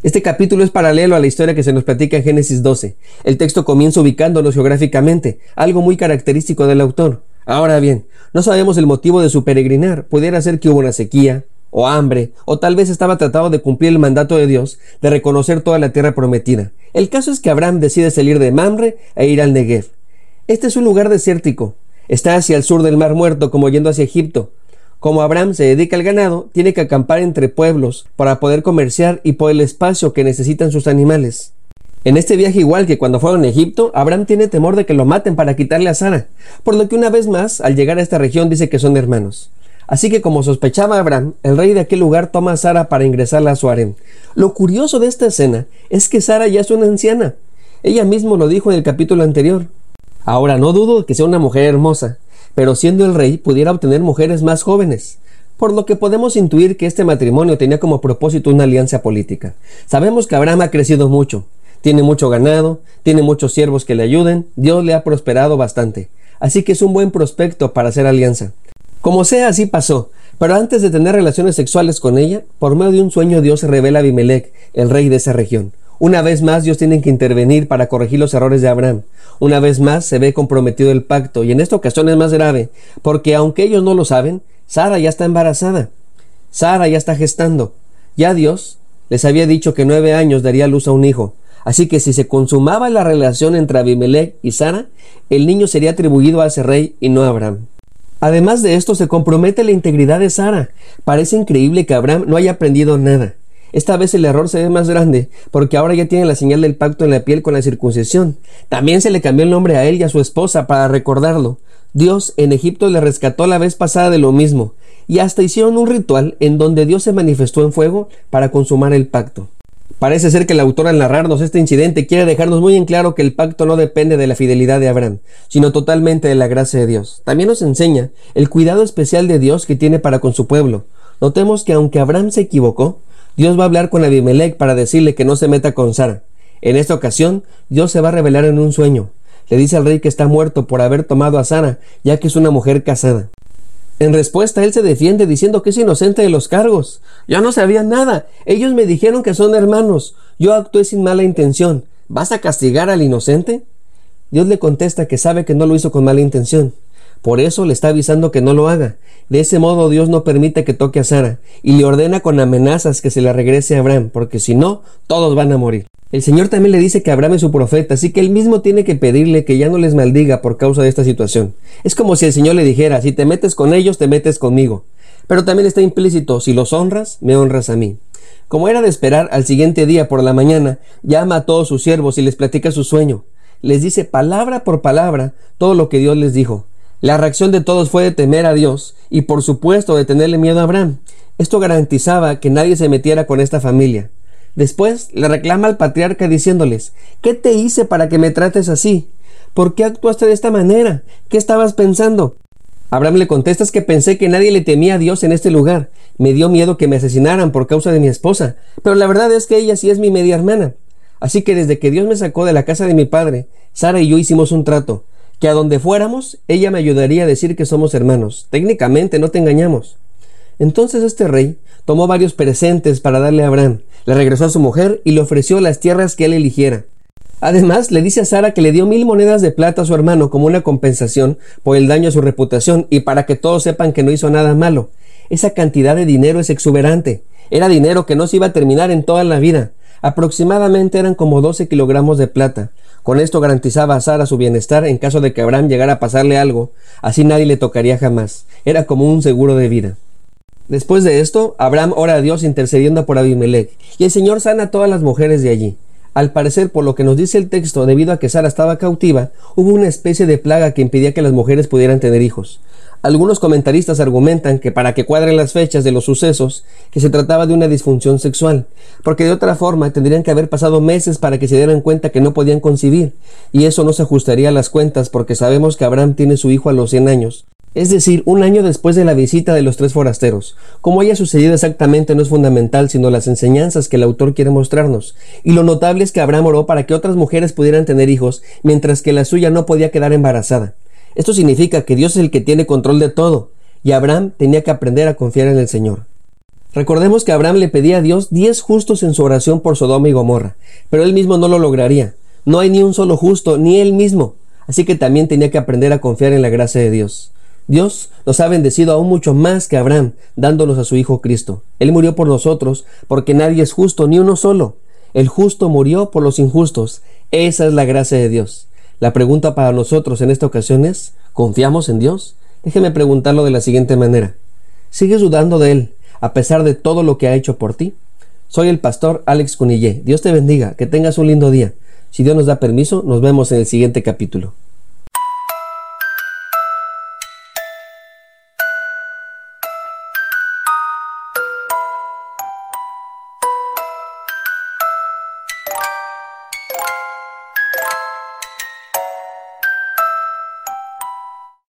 Este capítulo es paralelo a la historia que se nos platica en Génesis 12. El texto comienza ubicándonos geográficamente, algo muy característico del autor. Ahora bien, no sabemos el motivo de su peregrinar. Pudiera ser que hubo una sequía, o hambre, o tal vez estaba tratado de cumplir el mandato de Dios de reconocer toda la tierra prometida. El caso es que Abraham decide salir de Mamre e ir al Negev. Este es un lugar desértico. Está hacia el sur del Mar Muerto, como yendo hacia Egipto. Como Abraham se dedica al ganado, tiene que acampar entre pueblos para poder comerciar y por el espacio que necesitan sus animales. En este viaje, igual que cuando fueron a Egipto, Abraham tiene temor de que lo maten para quitarle a Sara, por lo que una vez más, al llegar a esta región, dice que son hermanos. Así que como sospechaba Abraham, el rey de aquel lugar toma a Sara para ingresarla a su harem. Lo curioso de esta escena es que Sara ya es una anciana. Ella mismo lo dijo en el capítulo anterior. Ahora no dudo que sea una mujer hermosa, pero siendo el rey pudiera obtener mujeres más jóvenes, por lo que podemos intuir que este matrimonio tenía como propósito una alianza política. Sabemos que Abraham ha crecido mucho, tiene mucho ganado, tiene muchos siervos que le ayuden, Dios le ha prosperado bastante, así que es un buen prospecto para hacer alianza. Como sea, así pasó, pero antes de tener relaciones sexuales con ella, por medio de un sueño Dios revela a Abimelech, el rey de esa región. Una vez más Dios tiene que intervenir para corregir los errores de Abraham. Una vez más se ve comprometido el pacto y en esta ocasión es más grave, porque aunque ellos no lo saben, Sara ya está embarazada. Sara ya está gestando. Ya Dios les había dicho que nueve años daría luz a un hijo. Así que si se consumaba la relación entre Abimelech y Sara, el niño sería atribuido a ese rey y no a Abraham. Además de esto, se compromete la integridad de Sara. Parece increíble que Abraham no haya aprendido nada. Esta vez el error se ve más grande, porque ahora ya tiene la señal del pacto en la piel con la circuncisión. También se le cambió el nombre a él y a su esposa para recordarlo. Dios en Egipto le rescató la vez pasada de lo mismo, y hasta hicieron un ritual en donde Dios se manifestó en fuego para consumar el pacto. Parece ser que el autor al narrarnos este incidente quiere dejarnos muy en claro que el pacto no depende de la fidelidad de Abraham, sino totalmente de la gracia de Dios. También nos enseña el cuidado especial de Dios que tiene para con su pueblo. Notemos que aunque Abraham se equivocó, Dios va a hablar con Abimelech para decirle que no se meta con Sara. En esta ocasión, Dios se va a revelar en un sueño. Le dice al rey que está muerto por haber tomado a Sara, ya que es una mujer casada. En respuesta, él se defiende diciendo que es inocente de los cargos. Yo no sabía nada. Ellos me dijeron que son hermanos. Yo actué sin mala intención. ¿Vas a castigar al inocente? Dios le contesta que sabe que no lo hizo con mala intención. Por eso le está avisando que no lo haga. De ese modo Dios no permite que toque a Sara y le ordena con amenazas que se la regrese a Abraham, porque si no, todos van a morir. El Señor también le dice que Abraham es su profeta, así que él mismo tiene que pedirle que ya no les maldiga por causa de esta situación. Es como si el Señor le dijera, si te metes con ellos, te metes conmigo. Pero también está implícito, si los honras, me honras a mí. Como era de esperar, al siguiente día por la mañana, llama a todos sus siervos y les platica su sueño. Les dice palabra por palabra todo lo que Dios les dijo. La reacción de todos fue de temer a Dios y por supuesto de tenerle miedo a Abraham. Esto garantizaba que nadie se metiera con esta familia. Después le reclama al patriarca diciéndoles ¿Qué te hice para que me trates así? ¿Por qué actuaste de esta manera? ¿Qué estabas pensando? Abraham le contesta que pensé que nadie le temía a Dios en este lugar. Me dio miedo que me asesinaran por causa de mi esposa, pero la verdad es que ella sí es mi media hermana. Así que desde que Dios me sacó de la casa de mi padre, Sara y yo hicimos un trato que a donde fuéramos, ella me ayudaría a decir que somos hermanos. Técnicamente no te engañamos. Entonces este rey tomó varios presentes para darle a Abraham, le regresó a su mujer y le ofreció las tierras que él eligiera. Además, le dice a Sara que le dio mil monedas de plata a su hermano como una compensación por el daño a su reputación y para que todos sepan que no hizo nada malo. Esa cantidad de dinero es exuberante. Era dinero que no se iba a terminar en toda la vida. Aproximadamente eran como 12 kilogramos de plata. Con esto garantizaba a Sara su bienestar en caso de que Abraham llegara a pasarle algo, así nadie le tocaría jamás. Era como un seguro de vida. Después de esto, Abraham ora a Dios intercediendo por Abimelech, y el Señor sana a todas las mujeres de allí. Al parecer, por lo que nos dice el texto, debido a que Sara estaba cautiva, hubo una especie de plaga que impedía que las mujeres pudieran tener hijos. Algunos comentaristas argumentan que para que cuadren las fechas de los sucesos, que se trataba de una disfunción sexual, porque de otra forma tendrían que haber pasado meses para que se dieran cuenta que no podían concebir, y eso no se ajustaría a las cuentas porque sabemos que Abraham tiene su hijo a los 100 años, es decir, un año después de la visita de los tres forasteros. Cómo haya sucedido exactamente no es fundamental, sino las enseñanzas que el autor quiere mostrarnos. Y lo notable es que Abraham oró para que otras mujeres pudieran tener hijos, mientras que la suya no podía quedar embarazada. Esto significa que Dios es el que tiene control de todo, y Abraham tenía que aprender a confiar en el Señor. Recordemos que Abraham le pedía a Dios diez justos en su oración por Sodoma y Gomorra, pero él mismo no lo lograría. No hay ni un solo justo, ni él mismo. Así que también tenía que aprender a confiar en la gracia de Dios. Dios nos ha bendecido aún mucho más que Abraham, dándonos a su Hijo Cristo. Él murió por nosotros, porque nadie es justo, ni uno solo. El justo murió por los injustos. Esa es la gracia de Dios. La pregunta para nosotros en esta ocasión es, ¿confiamos en Dios? Déjeme preguntarlo de la siguiente manera. ¿Sigues dudando de Él a pesar de todo lo que ha hecho por ti? Soy el pastor Alex Cunillé. Dios te bendiga, que tengas un lindo día. Si Dios nos da permiso, nos vemos en el siguiente capítulo.